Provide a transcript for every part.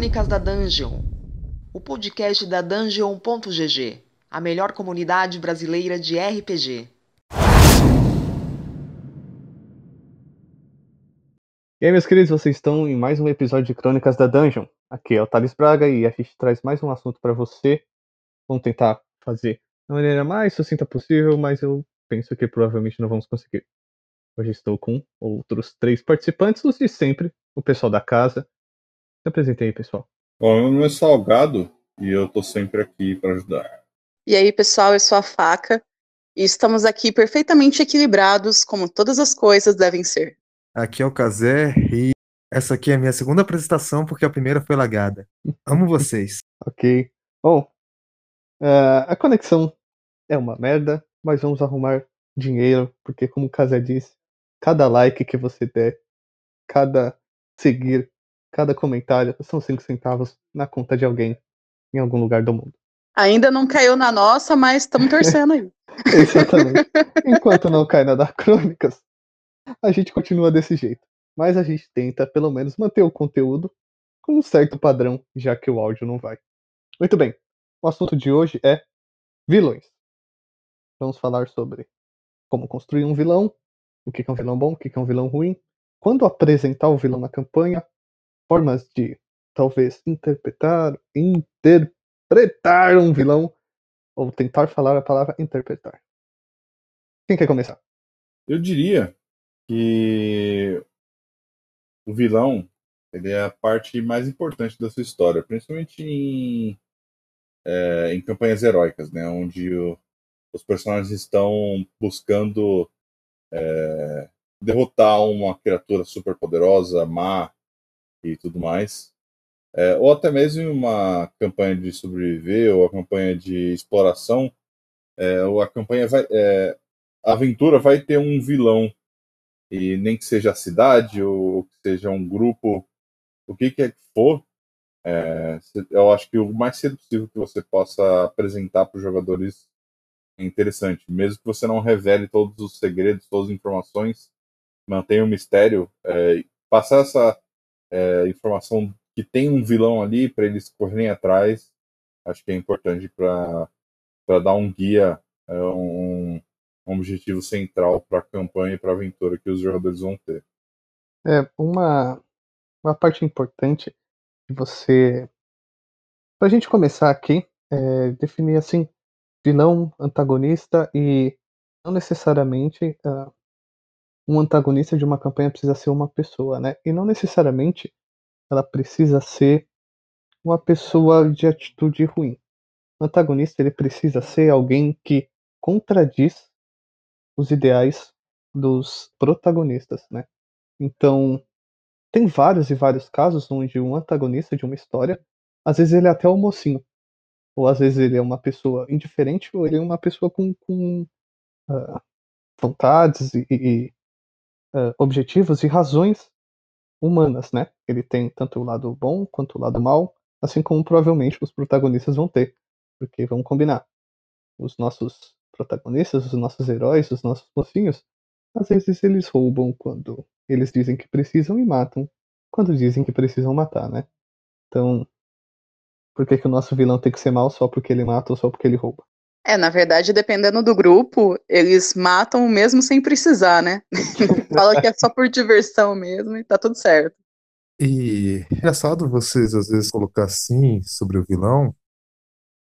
Crônicas da Dungeon, o podcast da Dungeon.gg, a melhor comunidade brasileira de RPG. E aí, meus queridos, vocês estão em mais um episódio de Crônicas da Dungeon. Aqui é o Thales Braga e a gente traz mais um assunto para você. Vamos tentar fazer da maneira mais sucinta possível, mas eu penso que provavelmente não vamos conseguir. Hoje estou com outros três participantes, os de sempre, o pessoal da casa. Se apresentei aí, pessoal. Bom, meu nome é Salgado e eu tô sempre aqui para ajudar. E aí, pessoal, eu sou a Faca e estamos aqui perfeitamente equilibrados, como todas as coisas devem ser. Aqui é o Kazé e essa aqui é a minha segunda apresentação porque a primeira foi lagada. Amo vocês. Ok. Bom, uh, a conexão é uma merda, mas vamos arrumar dinheiro, porque como o Kazé disse, cada like que você der, cada seguir, cada comentário são 5 centavos na conta de alguém em algum lugar do mundo. Ainda não caiu na nossa, mas estamos torcendo aí. Exatamente. Enquanto não cai na da Crônicas, a gente continua desse jeito. Mas a gente tenta, pelo menos, manter o conteúdo com um certo padrão, já que o áudio não vai. Muito bem. O assunto de hoje é vilões. Vamos falar sobre como construir um vilão, o que é um vilão bom, o que é um vilão ruim, quando apresentar o vilão na campanha, formas de talvez interpretar, interpretar um vilão, ou tentar falar a palavra interpretar. Quem quer começar? Eu diria que o vilão ele é a parte mais importante da sua história, principalmente em, é, em campanhas heróicas, né, onde o, os personagens estão buscando é, derrotar uma criatura super poderosa, má e tudo mais. É, ou até mesmo uma campanha de sobreviver ou a campanha de exploração, é, ou a campanha vai, é, a aventura vai ter um vilão e nem que seja a cidade ou que seja um grupo, o que quer que for, é, eu acho que o mais cedo possível que você possa apresentar para os jogadores é interessante, mesmo que você não revele todos os segredos, todas as informações, mantenha o mistério, é, passar essa é, informação que tem um vilão ali para eles correrem atrás, acho que é importante para dar um guia, é, um, um objetivo central para a campanha e para a aventura que os jogadores vão ter. É, uma, uma parte importante de você. Para a gente começar aqui, é definir assim: vilão, antagonista e não necessariamente uh, um antagonista de uma campanha precisa ser uma pessoa, né? E não necessariamente ela precisa ser uma pessoa de atitude ruim. O antagonista ele precisa ser alguém que contradiz os ideais dos protagonistas, né? Então, tem vários e vários casos onde um antagonista de uma história, às vezes ele é até o mocinho, ou às vezes ele é uma pessoa indiferente, ou ele é uma pessoa com, com uh, vontades e, e uh, objetivos e razões humanas, né? Ele tem tanto o lado bom quanto o lado mal, assim como provavelmente os protagonistas vão ter, porque vamos combinar, os nossos protagonistas, os nossos heróis, os nossos mocinhos, às vezes eles roubam quando eles dizem que precisam e matam quando dizem que precisam matar, né? Então, por que, que o nosso vilão tem que ser mal só porque ele mata ou só porque ele rouba? É, na verdade, dependendo do grupo, eles matam mesmo sem precisar, né? Fala que é só por diversão mesmo e tá tudo certo. E engraçado vocês às vezes colocar assim sobre o vilão,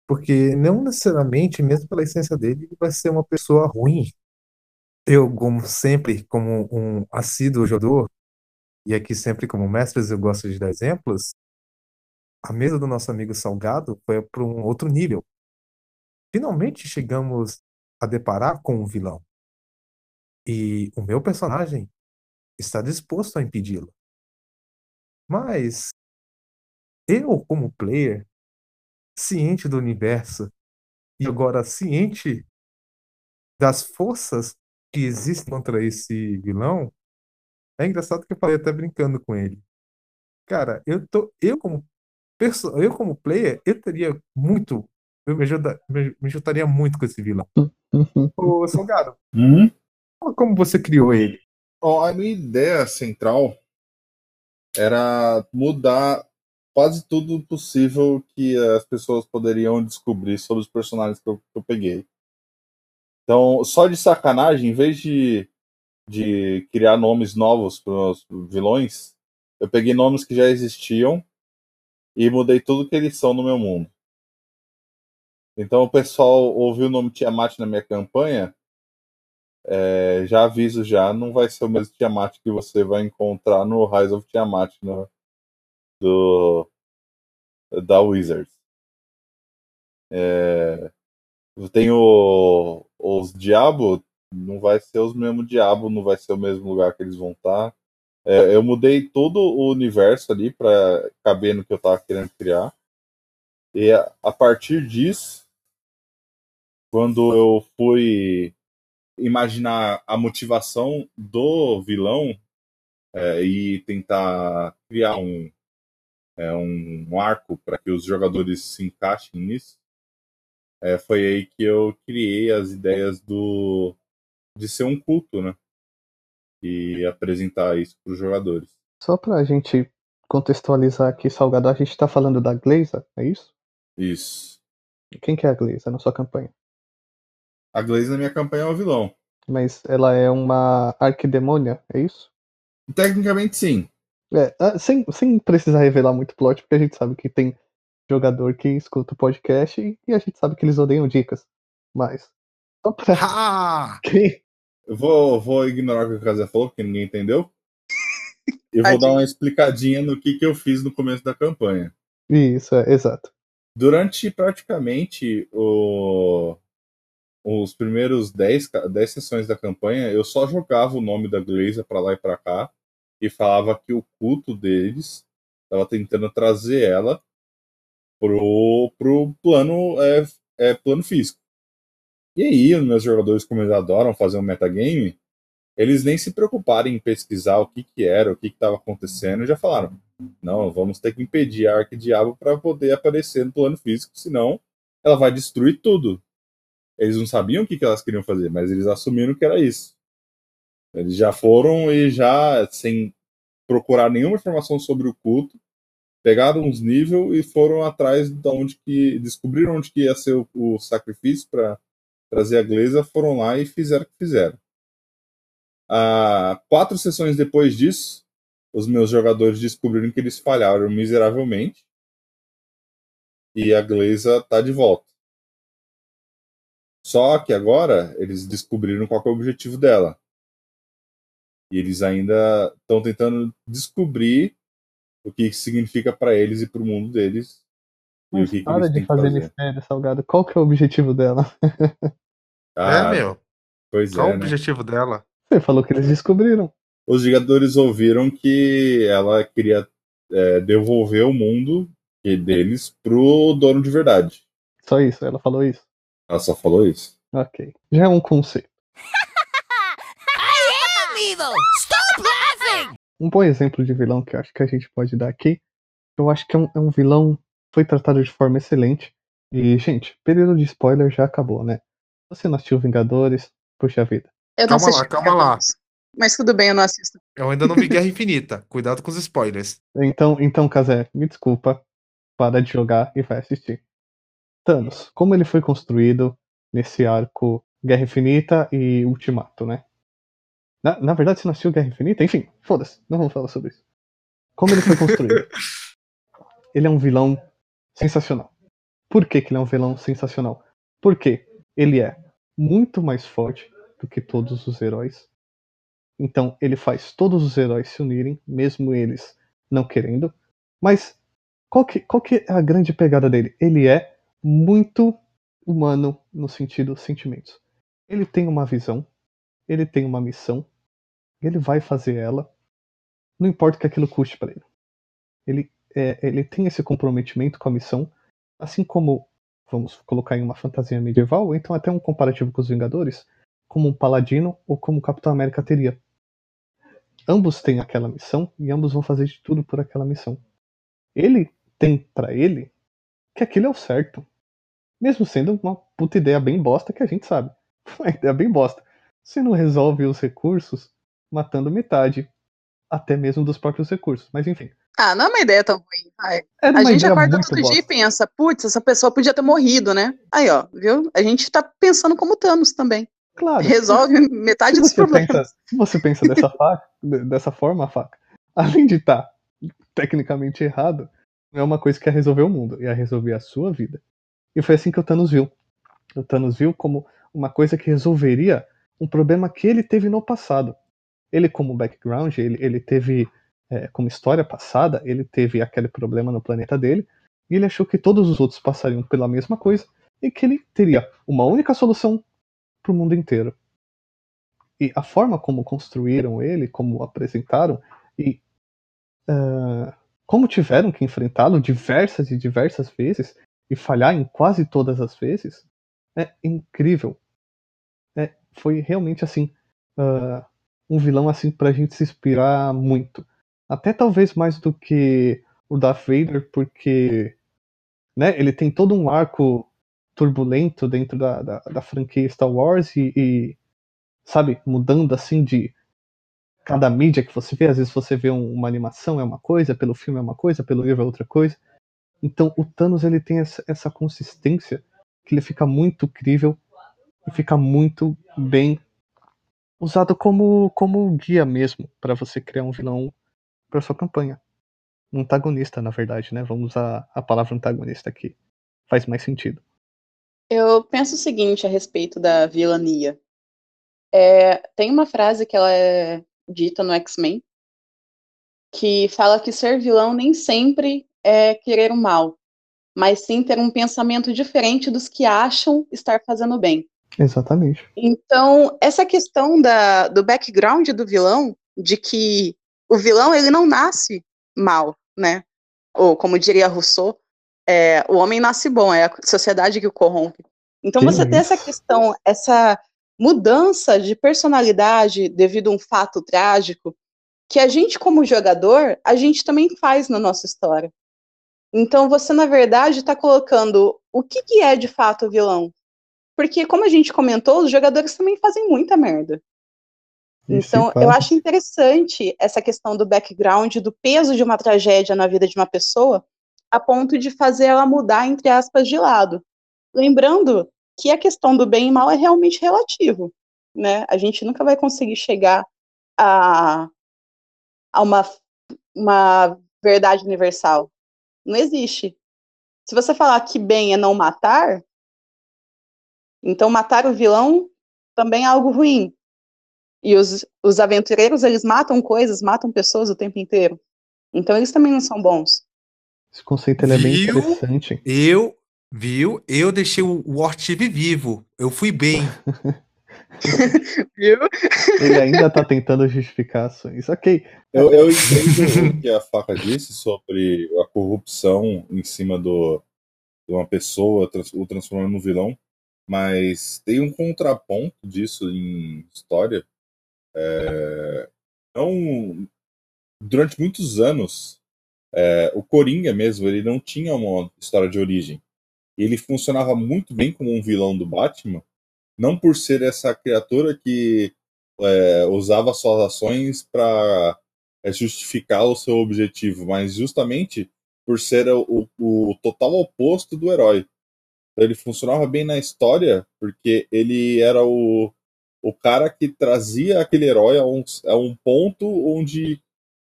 porque não necessariamente, mesmo pela essência dele, ele vai ser uma pessoa ruim. Eu, como sempre, como um assíduo jogador, e aqui sempre como mestres eu gosto de dar exemplos, a mesa do nosso amigo Salgado foi para um outro nível. Finalmente chegamos a deparar com um vilão. E o meu personagem está disposto a impedi-lo. Mas eu, como player, ciente do universo e agora ciente das forças que existem contra esse vilão, é engraçado que eu falei até brincando com ele. Cara, eu tô, eu como eu como player, eu teria muito, eu me, ajuda, me, me juntaria muito com esse vilão. Ô, Salgado, Uhum. como você criou ele? Bom, a minha ideia central era mudar quase tudo possível que as pessoas poderiam descobrir sobre os personagens que eu, que eu peguei. Então, só de sacanagem, em vez de, de criar nomes novos para os vilões, eu peguei nomes que já existiam e mudei tudo que eles são no meu mundo. Então o pessoal ouviu o nome Tiamat na minha campanha, é, já aviso já, não vai ser o mesmo Tiamat que você vai encontrar no Rise of Tiamat no, do, da Wizards. É, tem o, os Diabo, não vai ser os mesmos Diabo, não vai ser o mesmo lugar que eles vão estar. É, eu mudei todo o universo ali para caber no que eu estava querendo criar. E a, a partir disso, quando eu fui imaginar a motivação do vilão é, e tentar criar um, é, um arco para que os jogadores se encaixem nisso, é, foi aí que eu criei as ideias do de ser um culto, né? E apresentar isso para os jogadores. Só para a gente contextualizar aqui, Salgado, a gente está falando da Glazer, é isso? Isso. Quem que é a Glazer na sua campanha? A Glaze na minha campanha é o vilão. Mas ela é uma arquidemônia, é isso? Tecnicamente sim. É, ah, sem, sem precisar revelar muito plot, porque a gente sabe que tem jogador que escuta o podcast e, e a gente sabe que eles odeiam dicas. Mas. Só pra. Ah! Quem? Eu vou, vou ignorar o que o Casé falou, porque ninguém entendeu. Eu vou dar uma explicadinha no que, que eu fiz no começo da campanha. Isso, é, exato. Durante praticamente o, os primeiros 10, 10 sessões da campanha, eu só jogava o nome da Glazer para lá e para cá e falava que o culto deles estava tentando trazer ela pro, pro plano, é, é, plano físico. E aí, os meus jogadores, como eles adoram fazer um metagame, eles nem se preocuparam em pesquisar o que, que era, o que estava acontecendo, já falaram: não, vamos ter que impedir a Arquidiabo para poder aparecer no plano físico, senão ela vai destruir tudo. Eles não sabiam o que, que elas queriam fazer, mas eles assumiram que era isso. Eles já foram e já, sem procurar nenhuma informação sobre o culto, pegaram uns níveis e foram atrás de onde que. descobriram onde que ia ser o, o sacrifício para trazer a Gleza, foram lá e fizeram o que fizeram. Ah, quatro sessões depois disso, os meus jogadores descobriram que eles falharam miseravelmente. E a Gleza tá de volta. Só que agora eles descobriram qual é o objetivo dela. E eles ainda estão tentando descobrir o que significa para eles e para o mundo deles. Mas e o que para que de fazer, fazer mistério, Salgado. Qual que é o objetivo dela? ah, é, meu. Pois qual é, o né? objetivo dela? Você falou que eles descobriram. Os jogadores ouviram que ela queria é, devolver o mundo deles pro dono de verdade. Só isso, ela falou isso. Ela só falou isso. Ok. Já é um conceito. I am evil! Stop laughing! Um bom exemplo de vilão que eu acho que a gente pode dar aqui, eu acho que é um, é um vilão foi tratado de forma excelente. E, gente, período de spoiler já acabou, né? Você não assistiu Vingadores, puxa vida. Eu não calma lá, calma lá. Mas tudo bem, eu não assisto. Eu ainda não vi Guerra Infinita. Cuidado com os spoilers. Então, então, Kazé, me desculpa. Para de jogar e vai assistir. Thanos, como ele foi construído nesse arco Guerra Infinita e Ultimato, né? Na, na verdade, você nasceu Guerra Infinita? Enfim, foda-se, não vamos falar sobre isso. Como ele foi construído? ele é um vilão sensacional. Por que, que ele é um vilão sensacional? Porque ele é muito mais forte do que todos os heróis. Então ele faz todos os heróis se unirem, mesmo eles não querendo. Mas qual que, qual que é a grande pegada dele? Ele é muito humano no sentido sentimentos. Ele tem uma visão, ele tem uma missão, ele vai fazer ela, não importa o que aquilo custe para ele. Ele, é, ele tem esse comprometimento com a missão, assim como, vamos colocar em uma fantasia medieval, ou então até um comparativo com os Vingadores, como um paladino ou como o Capitão América teria. Ambos têm aquela missão e ambos vão fazer de tudo por aquela missão. Ele tem para ele que aquilo é o certo. Mesmo sendo uma puta ideia bem bosta que a gente sabe. Uma ideia bem bosta. Você não resolve os recursos matando metade, até mesmo dos próprios recursos. Mas enfim. Ah, não é uma ideia tão ruim. Ai. Era A gente acorda todo dia e bosta. pensa, putz, essa pessoa podia ter morrido, né? Aí, ó, viu? A gente tá pensando como Thanos também. Claro. Resolve metade se dos problemas. pensa, se você pensa dessa, faca, de- dessa forma, a faca, além de estar tecnicamente errado, não é uma coisa que ia resolver o mundo, ia resolver a sua vida. E foi assim que o Thanos viu. O Thanos viu como uma coisa que resolveria um problema que ele teve no passado. Ele, como background, ele, ele teve, é, como história passada, ele teve aquele problema no planeta dele, e ele achou que todos os outros passariam pela mesma coisa, e que ele teria uma única solução para o mundo inteiro. E a forma como construíram ele, como apresentaram, e ah, como tiveram que enfrentá-lo diversas e diversas vezes, e falhar em quase todas as vezes, é incrível. É, foi realmente assim ah, um vilão assim pra gente se inspirar muito. Até talvez mais do que o Darth Vader, porque né, ele tem todo um arco turbulento dentro da, da, da franquia Star Wars e, e, sabe, mudando assim de cada mídia que você vê, às vezes você vê um- uma animação é uma coisa, pelo filme é uma coisa, pelo livro é outra coisa. Então o Thanos ele tem essa, essa consistência que ele fica muito crível e fica muito bem usado como como guia mesmo para você criar um vilão para sua campanha. Um antagonista, na verdade, né? Vamos usar a palavra antagonista aqui. Faz mais sentido. Eu penso o seguinte a respeito da vilania. É, tem uma frase que ela é dita no X-Men que fala que ser vilão nem sempre é querer o mal, mas sim ter um pensamento diferente dos que acham estar fazendo bem. Exatamente. Então, essa questão da, do background do vilão, de que o vilão ele não nasce mal, né? Ou como diria Rousseau, é, o homem nasce bom, é a sociedade que o corrompe. Então Que você tem essa isso. questão, essa mudança de personalidade devido a um fato trágico, que a gente como jogador, a gente também faz na nossa história. Então você, na verdade, está colocando o que, que é de fato o vilão. Porque, como a gente comentou, os jogadores também fazem muita merda. Então, eu acho interessante essa questão do background, do peso de uma tragédia na vida de uma pessoa, a ponto de fazer ela mudar, entre aspas, de lado. Lembrando que a questão do bem e mal é realmente relativo, né? A gente nunca vai conseguir chegar a, a uma, uma verdade universal. Não existe. Se você falar que bem é não matar, então matar o vilão também é algo ruim. E os, os aventureiros, eles matam coisas, matam pessoas o tempo inteiro. Então eles também não são bons. Esse conceito ele é bem Viu? interessante. Eu, viu? Eu deixei o o Ortive vivo. Eu fui bem. Viu? Ele ainda tá tentando justificar ações. Ok, Eu, eu entendo o que a faca disse sobre a corrupção em cima do, de uma pessoa, o transformando num vilão, mas tem um contraponto disso em história. É, não, durante muitos anos, é, o Coringa mesmo, ele não tinha uma história de origem. Ele funcionava muito bem como um vilão do Batman, não por ser essa criatura que é, usava suas ações para é justificar o seu objetivo, mas justamente por ser o, o, total oposto do herói. Então, ele funcionava bem na história porque ele era o, o cara que trazia aquele herói a um, a um ponto onde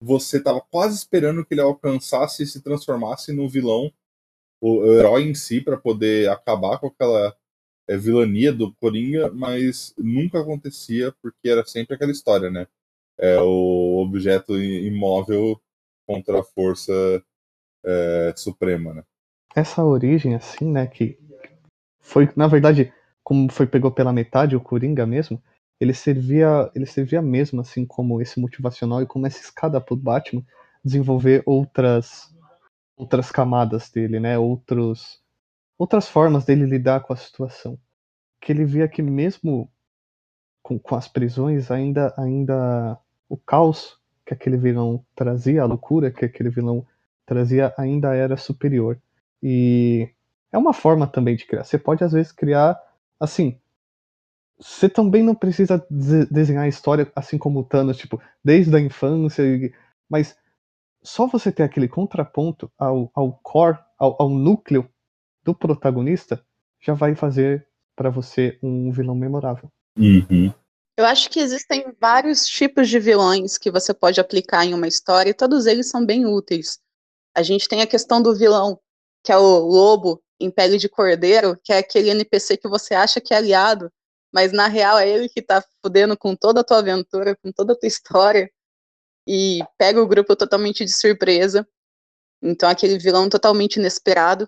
você estava quase esperando que ele alcançasse e se transformasse no vilão, o, o herói em si, para poder acabar com aquela é, vilania do Coringa, mas nunca acontecia porque era sempre aquela história, né? é o objeto imóvel contra a força é, suprema, né? essa origem assim, né, que foi, na verdade, como foi pegou pela metade o Coringa mesmo, ele servia, ele servia mesmo assim como esse motivacional e como essa escada pro Batman desenvolver outras outras camadas dele, né, outros outras formas dele lidar com a situação. Que ele via que mesmo com, com as prisões ainda ainda o caos que aquele vilão trazia, a loucura que aquele vilão trazia ainda era superior. E é uma forma também de criar. Você pode às vezes criar assim. Você também não precisa de- desenhar a história assim como o Thanos, tipo, desde a infância, mas só você ter aquele contraponto ao, ao core, ao, ao núcleo do protagonista, já vai fazer para você um vilão memorável. Uhum. Eu acho que existem vários tipos de vilões que você pode aplicar em uma história e todos eles são bem úteis. A gente tem a questão do vilão, que é o lobo em pele de cordeiro, que é aquele NPC que você acha que é aliado, mas na real é ele que tá fudendo com toda a tua aventura, com toda a tua história, e pega o grupo totalmente de surpresa. Então, aquele vilão totalmente inesperado.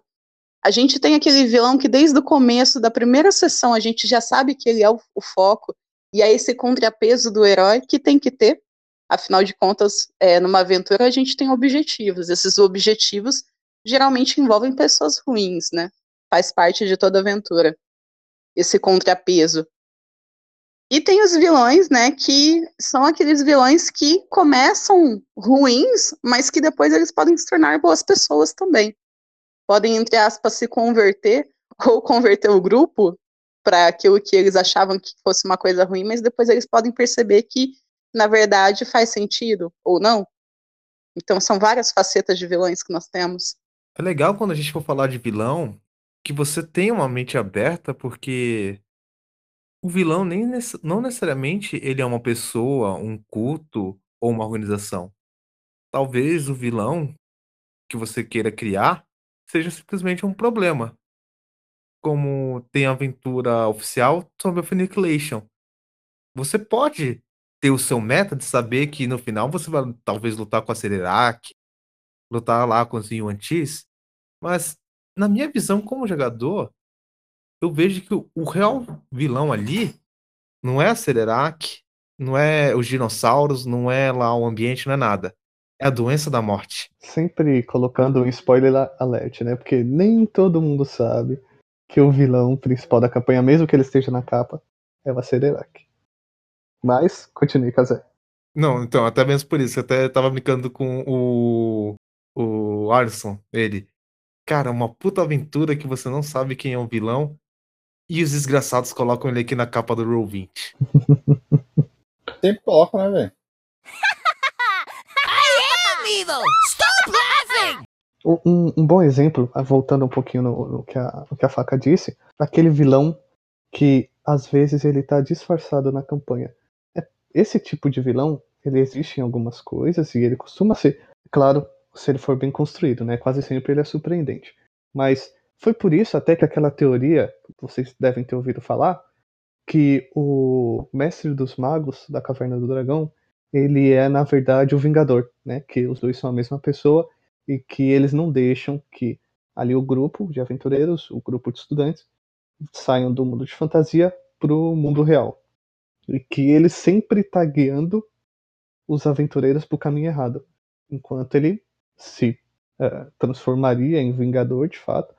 A gente tem aquele vilão que desde o começo da primeira sessão a gente já sabe que ele é o, o foco, e é esse contrapeso do herói que tem que ter. Afinal de contas, é, numa aventura a gente tem objetivos. Esses objetivos geralmente envolvem pessoas ruins, né? Faz parte de toda aventura. Esse contrapeso. E tem os vilões, né, que são aqueles vilões que começam ruins, mas que depois eles podem se tornar boas pessoas também. Podem, entre aspas, se converter ou converter o grupo para aquilo que eles achavam que fosse uma coisa ruim, mas depois eles podem perceber que, na verdade, faz sentido ou não. Então são várias facetas de vilões que nós temos. É legal quando a gente for falar de vilão que você tenha uma mente aberta, porque o vilão nem não necessariamente ele é uma pessoa, um culto ou uma organização. Talvez o vilão que você queira criar seja simplesmente um problema como tem a aventura oficial sobre a Finiculation. Você pode ter o seu meta de saber que no final você vai talvez lutar com a Cererac, lutar lá com os Yuan-Tis, mas na minha visão como jogador, eu vejo que o, o real vilão ali não é a Cererac, não é os dinossauros, não é lá o ambiente, não é nada. É a doença da morte. Sempre colocando um spoiler alert, né? Porque nem todo mundo sabe que o vilão principal da campanha, mesmo que ele esteja na capa, é o Cererac. Mas, continue, Kazé. Não, então, até mesmo por isso, eu até tava brincando com o. O Arson, ele. Cara, uma puta aventura que você não sabe quem é o vilão. E os desgraçados colocam ele aqui na capa do Roll 20. Sempre coloca, né, velho? Evil! Stop laughing! Um, um, bom exemplo, ah, voltando um pouquinho no, no, que a, no que a faca disse, aquele vilão que às vezes ele tá disfarçado na campanha. É, esse tipo de vilão, ele existe em algumas coisas e ele costuma ser, claro, se ele for bem construído, né? Quase sempre ele é surpreendente. Mas foi por isso até que aquela teoria, vocês devem ter ouvido falar, que o mestre dos magos da Caverna do Dragão, ele é na verdade o Vingador, né? Que os dois são a mesma pessoa e que eles não deixam que ali o grupo de aventureiros, o grupo de estudantes, saiam do mundo de fantasia para o mundo real. E que ele sempre está guiando os aventureiros para o caminho errado, enquanto ele se uh, transformaria em Vingador de fato.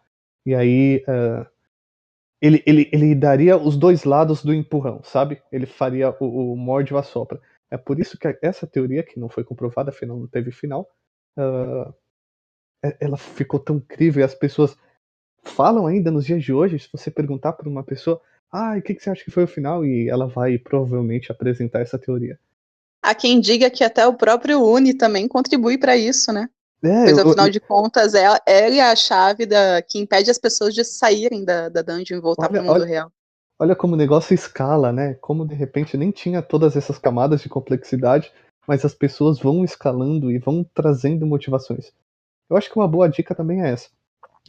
E aí uh, ele, ele, ele daria os dois lados do empurrão, sabe? Ele faria o, o morde a sopra. É por isso que essa teoria, que não foi comprovada, afinal não teve final, uh, ela ficou tão incrível e as pessoas falam ainda nos dias de hoje, se você perguntar para uma pessoa, ah, o que, que você acha que foi o final? E ela vai provavelmente apresentar essa teoria. Há quem diga que até o próprio Uni também contribui para isso, né? É, Pois afinal eu- de contas, é, ele é a chave da, que impede as pessoas de saírem da, da dungeon e voltar para o mundo olha- real. Olha como o negócio escala, né? Como de repente nem tinha todas essas camadas de complexidade, mas as pessoas vão escalando e vão trazendo motivações. Eu acho que uma boa dica também é essa.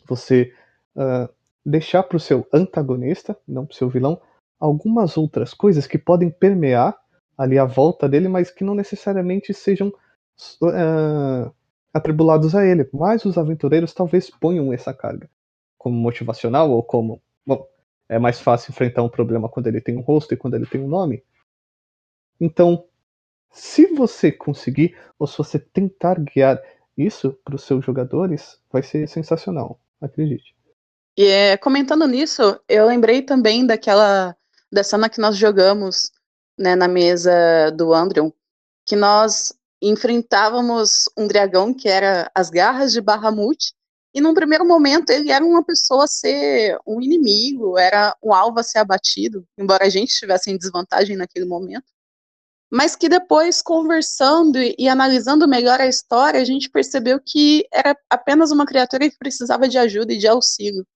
Você ah, deixar para o seu antagonista, não para o seu vilão, algumas outras coisas que podem permear ali a volta dele, mas que não necessariamente sejam ah, atribulados a ele. Mas os aventureiros talvez ponham essa carga como motivacional ou como bom, é mais fácil enfrentar um problema quando ele tem um rosto e quando ele tem um nome. Então, se você conseguir, ou se você tentar guiar isso para os seus jogadores, vai ser sensacional, acredite. E é, comentando nisso, eu lembrei também daquela da cena que nós jogamos né, na mesa do Andreon, que nós enfrentávamos um dragão que era as garras de Bahamut, e num primeiro momento ele era uma pessoa a ser um inimigo, era um alvo a ser abatido, embora a gente estivesse em desvantagem naquele momento. mas que depois, conversando e, analisando melhor a história, a gente percebeu que era apenas uma criatura que precisava de ajuda e de auxílio,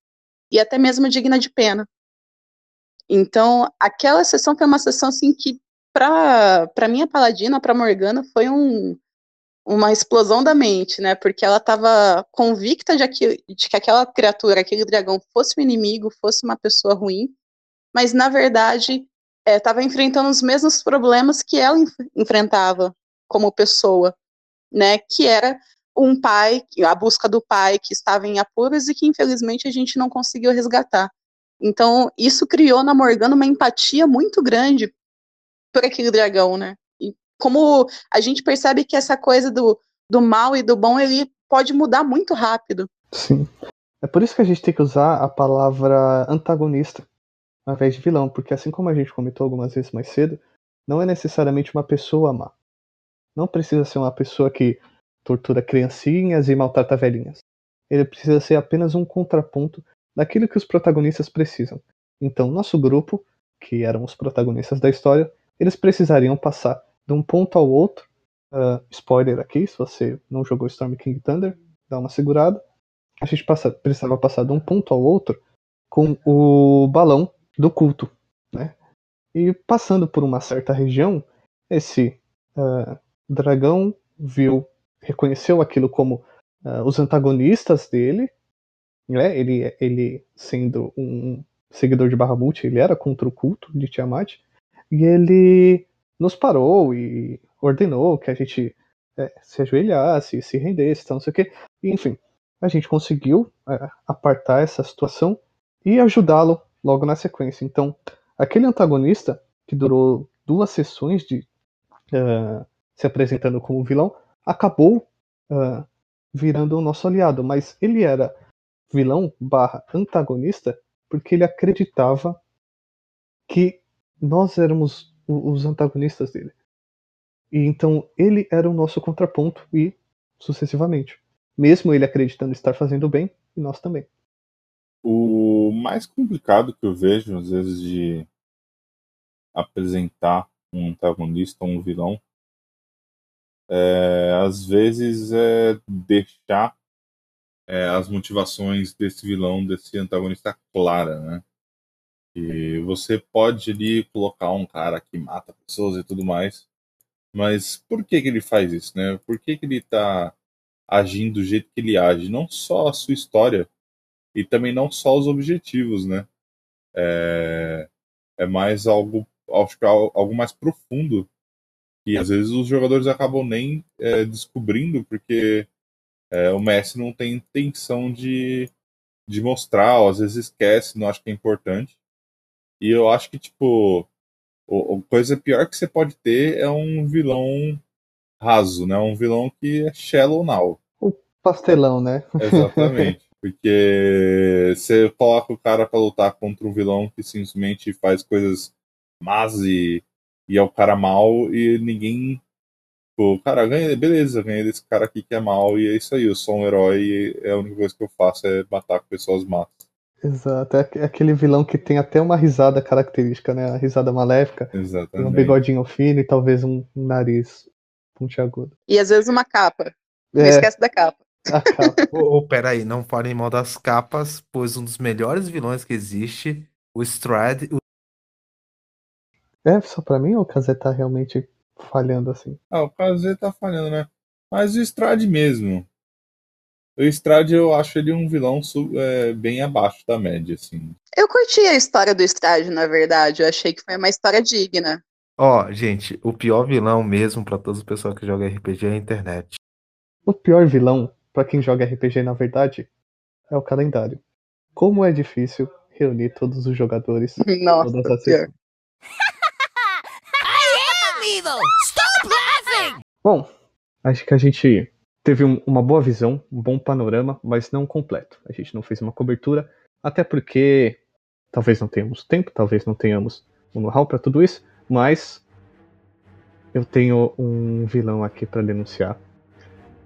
e até mesmo digna de pena. Então, aquela sessão foi uma sessão assim que, para minha paladina, para Morgana, foi um, uma explosão da mente, né? Porque ela estava convicta de, de que aquela criatura, aquele dragão, fosse um inimigo, fosse uma pessoa ruim, mas na verdade estava é, enfrentando os mesmos problemas que ela enf enfrentava como pessoa, né? Que era um pai, a busca do pai que estava em apuros e que infelizmente a gente não conseguiu resgatar. Então isso criou na Morgana uma empatia muito grande por aquele dragão, né? Como a gente percebe que essa coisa do, do mal e do bom ele pode mudar muito rápido. Sim. É por isso que a gente tem que usar a palavra antagonista ao invés de vilão, porque assim como a gente comentou algumas vezes mais cedo, não é necessariamente uma pessoa má. Não precisa ser uma pessoa que tortura criancinhas e maltrata velhinhas. Ele precisa ser apenas um contraponto daquilo que os protagonistas precisam. Então, nosso grupo, que eram os protagonistas da história, eles precisariam passar de um ponto ao outro. Uh, spoiler aqui, se você não jogou Storm King Thunder, dá uma segurada. A gente passa, precisava passar de um ponto ao outro com o balão do culto. Né? E passando por uma certa região, esse uh, dragão viu, reconheceu aquilo como uh, os antagonistas dele. Né? Ele, ele, sendo um seguidor de Bahamut, ele era contra o culto de Tiamat. E ele nos parou e ordenou que a gente é, se ajoelhasse, se rendesse, tal, não sei o quê. Enfim, a gente conseguiu é, apartar essa situação e ajudá-lo logo na sequência. Então, aquele antagonista que durou duas sessões de uh, se apresentando como vilão acabou uh, virando o nosso aliado, mas ele era vilão barra antagonista porque ele acreditava que nós éramos os antagonistas dele. E então ele era o nosso contraponto e sucessivamente. Mesmo ele acreditando estar fazendo bem, e nós também. O mais complicado que eu vejo, às vezes, de apresentar um antagonista ou um vilão, é, às vezes é deixar é, as motivações desse vilão, desse antagonista clara, né? E você pode ali colocar um cara que mata pessoas e tudo mais, mas por que, que ele faz isso, né? Por que, que ele está agindo do jeito que ele age? Não só a sua história, e também não só os objetivos, né? É, é mais algo, acho que é algo mais profundo que às vezes os jogadores acabam nem é, descobrindo porque é, o Messi não tem intenção de, de mostrar, ou às vezes esquece, não acho que é importante. E eu acho que, tipo, a coisa pior que você pode ter é um vilão raso, né? Um vilão que é shallow now. O pastelão, né? Exatamente. Porque você coloca o cara para lutar contra um vilão que simplesmente faz coisas más e, e é o cara mal e ninguém. O cara ganha, beleza, ganha desse cara aqui que é mal e é isso aí. Eu sou um herói e a única coisa que eu faço é matar pessoas más. Exato, é aquele vilão que tem até uma risada característica, né? A risada maléfica. Exatamente. Um bigodinho fino e talvez um nariz pontiagudo. E às vezes uma capa. Não é. esquece da capa. A capa. oh, oh, peraí, não falem mal das capas, pois um dos melhores vilões que existe, o Strad. O... É só pra mim ou o Kazé tá realmente falhando assim? Ah, o Kazé tá falhando, né? Mas o Strad mesmo. O Strad eu acho ele um vilão é, bem abaixo da média, assim. Eu curti a história do Strad, na verdade. Eu achei que foi uma história digna. Ó, oh, gente, o pior vilão mesmo para todos os pessoal que joga RPG é a internet. O pior vilão para quem joga RPG na verdade, é o calendário. Como é difícil reunir todos os jogadores. Nossa, todas as pior. Bom, acho que a gente teve um, uma boa visão, um bom panorama, mas não completo. A gente não fez uma cobertura, até porque talvez não tenhamos tempo, talvez não tenhamos um know-how para tudo isso, mas eu tenho um vilão aqui para denunciar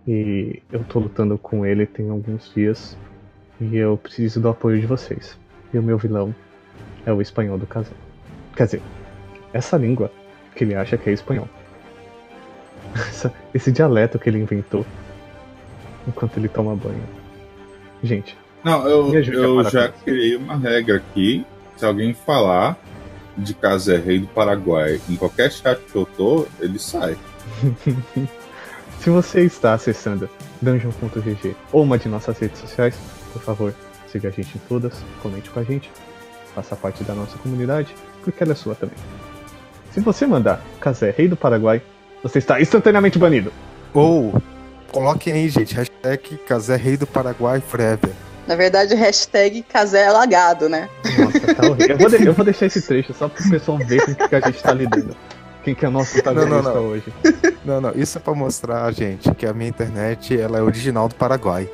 e eu tô lutando com ele tem alguns dias. E eu preciso do apoio de vocês. E o meu vilão é o espanhol do casal. Quer dizer, essa língua que ele acha que é espanhol. Esse dialeto que ele inventou enquanto ele toma banho. Gente, Não, eu, eu já criei uma regra aqui. Se alguém falar de Casé Rei do Paraguai em qualquer chat que eu tô, ele sai. se você está acessando dungeon.gg ou uma de nossas redes sociais, por favor, siga a gente em todas, comente com a gente, faça parte da nossa comunidade, porque ela é sua também. Se você mandar Casé Rei do Paraguai, você está instantaneamente banido. Ou, coloquem aí, gente, hashtag Casé Rei do Paraguai Forever. Na verdade, hashtag casé alagado, né? Nossa, tá horrível. Eu vou, de- eu vou deixar esse trecho só pro pessoal ver com o que a gente tá lidando. Quem que é o nosso protagonista não. hoje. Não, não, isso é pra mostrar, gente, que a minha internet ela é original do Paraguai.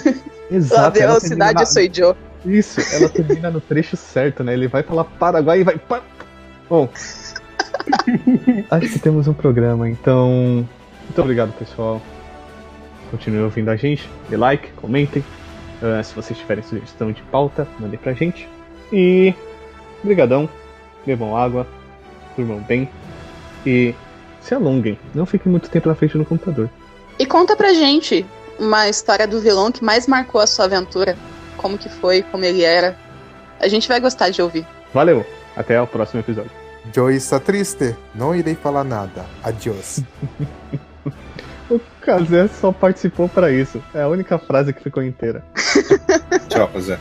Exato. ela velocidade na- sou eu. Isso, ela termina no trecho certo, né? Ele vai falar Paraguai e vai. Bom. acho que temos um programa, então. Muito obrigado, pessoal. Continue ouvindo a gente. Dê like, comentem. Ah, se vocês tiverem sugestão de pauta, mandem pra gente. E. Brigadão. Bebam água. Durmam bem. E. Se alonguem. Não fiquem muito tempo na frente do computador. E conta pra gente uma história do vilão que mais marcou a sua aventura. Como que foi, como ele era. A gente vai gostar de ouvir. Valeu! Até o próximo episódio. Joey está triste? Não irei falar nada. Adiós. O Kazé só participou pra isso. É a única frase que ficou inteira. Tchau, Casé.